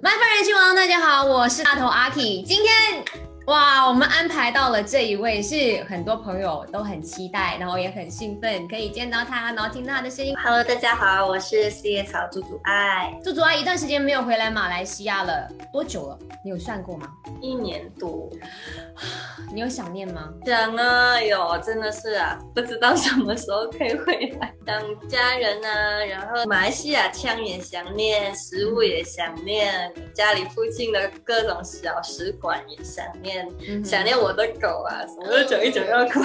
麦饭人气王，大家好，我是大头阿 K。今天哇，我们安排到了这一位，是很多朋友都很期待，然后也很兴奋，可以见到他，然后听到他的声音。Hello，大家好，我是四叶草猪猪爱，猪猪爱一段时间没有回来马来西亚了，多久了？你有算过吗？一年多。你有想念吗？想啊，有真的是啊，不知道什么时候可以回来，想家人啊，然后马来西亚腔也想念，食物也想念，家里附近的各种小食馆也想念，嗯想念我的狗啊，什么都讲一整要哭。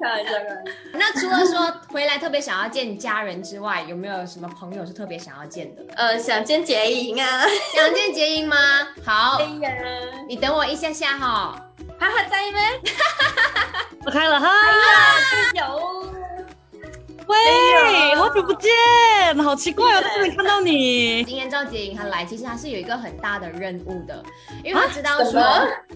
开玩笑，开玩笑。那除了说回来特别想要见家人之外，有没有什么朋友是特别想要见的？呃，想见杰莹啊。想见杰英吗？好 哎，呀，你等我一下下哈。哈哈在吗？我开了哈，有。喂，好久不见，好奇怪哦，都没看到你。今天赵杰颖他来，其实他是有一个很大的任务的，因为他知道说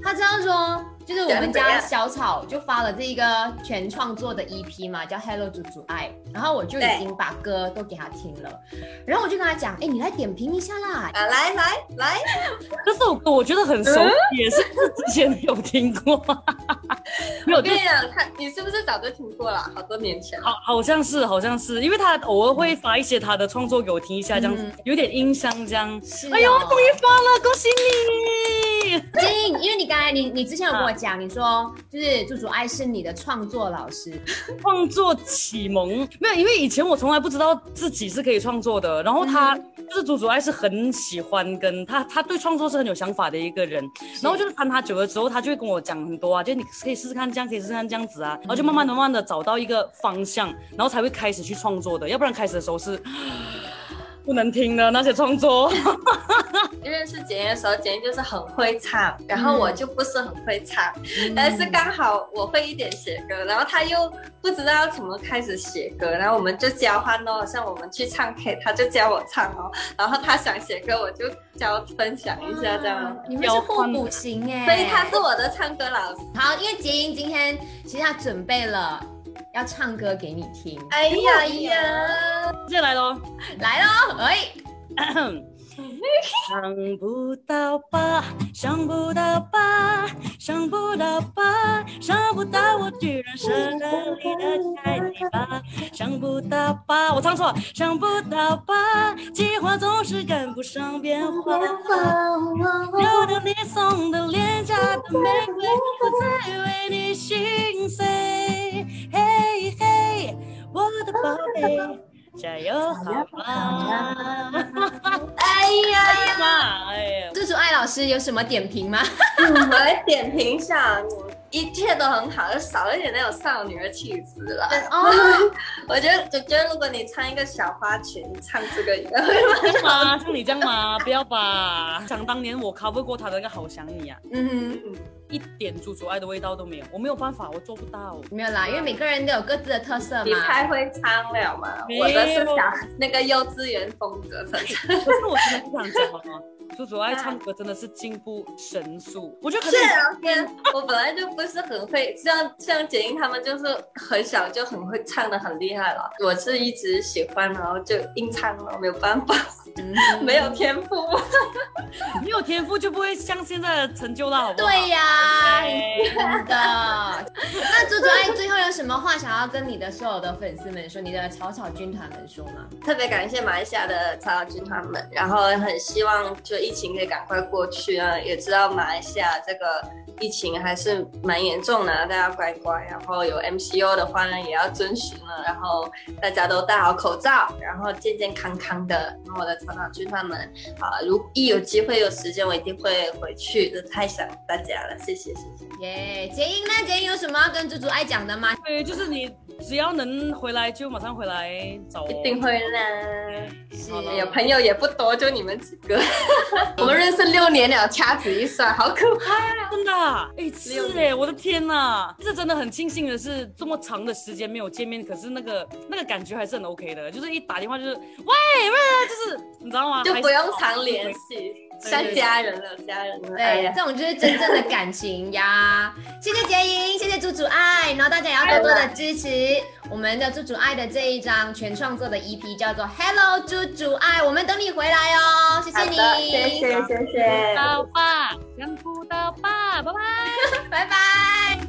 他知道说，就是我们家小草就发了这一个全创作的 EP 嘛，叫《Hello 猪猪爱》，然后我就已经把歌都给他听了，然后我就跟他讲，哎，你来点评一下啦。啊，来来来，这首歌我觉得很熟，也是之前有听过，没有，就我跟你讲，他你是不是早就听过了？好多年前。好好像是好像是，因为他偶尔会发一些他的创作给我听一下，这样子嗯有点印象这样。是哎呦，哦终于发了，恭喜你！杰颖，因为你刚才你你之前有跟我讲，你说就是朱祖爱是你的创作老师，创作启蒙没有，因为以前我从来不知道自己是可以创作的。然后他、就是朱祖爱是很喜欢跟他，他对创作是很有想法的一个人。然后就是看他久了之后，他就会跟我讲很多啊，就你可以试试看这样，可以试试看这样子啊。然后就慢慢慢慢的找到一个方向，然后才会开始去创作的。要不然开始的时候是 不能听的那些创作。认识简言的时候，简言就是很会唱，然后我就不是很会唱，但是刚好我会一点写歌，然后他又不知道要怎么开始写歌，然后我们就交换哦，像我们去唱 K，他就教我唱哦，然后他想写歌，我就教分享一下这样，你们是互补型哎，所以他是我的唱歌老师。好，因为杰英今天其实他准备了要唱歌给你听，哎呀哎呀，接下来喽。来喽，哎，想不到吧，想不到吧，想不到吧，想不到我居然是这里的菜泥巴，想不到吧，我唱错，想不到吧，计划总是赶不上变化。有的你送的廉价的玫瑰，我在为你心碎。嘿嘿，我的宝贝，加油好吗？师有什么点评吗？我来点评一下，一切都很好，就少了一点那种少女的气质了。哦，我觉得，我觉得如果你穿一个小花裙，你唱这个应该会 吗？像你这样吗？不要吧！想当年我 cover 过他的那个《好想你》啊，嗯一点猪猪爱的味道都没有，我没有办法，我做不到。没有啦，因为每个人都有各自的特色嘛你太。会唱了嘛！我的是想那个幼稚园风格。可是我真的不想讲了，猪猪爱唱歌真的是进步神速，我觉得可能是啊，天，我本来就不是很会，像像简英他们就是很小就很会唱的很厉害了。我是一直喜欢，然后就硬唱了，没有办法，嗯 没有天赋。没有天赋就不会像现在的成就了，好不好？对呀，啊真的。那猪猪爱最后有什么话想要跟你的所有的粉丝们说，你的草草军团们说吗？特别感谢马来西亚的草草军团们，然后很希望就疫情可以赶快过去啊！也知道马来西亚这个疫情还是蛮严重的，大家乖乖，然后有 MCO 的话呢也要遵循了，然后大家都戴好口罩，然后健健康康的。然后我的草草军团们啊，如一有机会有时间，我一定会回去，就太想大家了，谢谢谢谢。耶，杰英呢？杰英有什么要跟猪猪爱讲的吗？对，就是你只要能回来就马上回来找我。一定会啦。是有朋友也不多，就你们几个。我们认识六年了，掐指一算，好可怕。真的啊，哎、是哎，我的天呐，这真的很庆幸的是，这么长的时间没有见面，可是那个那个感觉还是很 OK 的，就是一打电话就是喂喂，就是你知道吗？就不用常联系，对像家人了，家人了。哎对，哎这种就是真正的感情呀。谢谢杰莹，谢谢猪猪爱，然后大家也要多多的支持我们的猪猪爱的这一张全创作的 EP，叫做《Hello 猪猪爱》，我们等你回来哦，谢谢你。谢谢谢谢，到吧，想不到爸，拜拜。拜拜。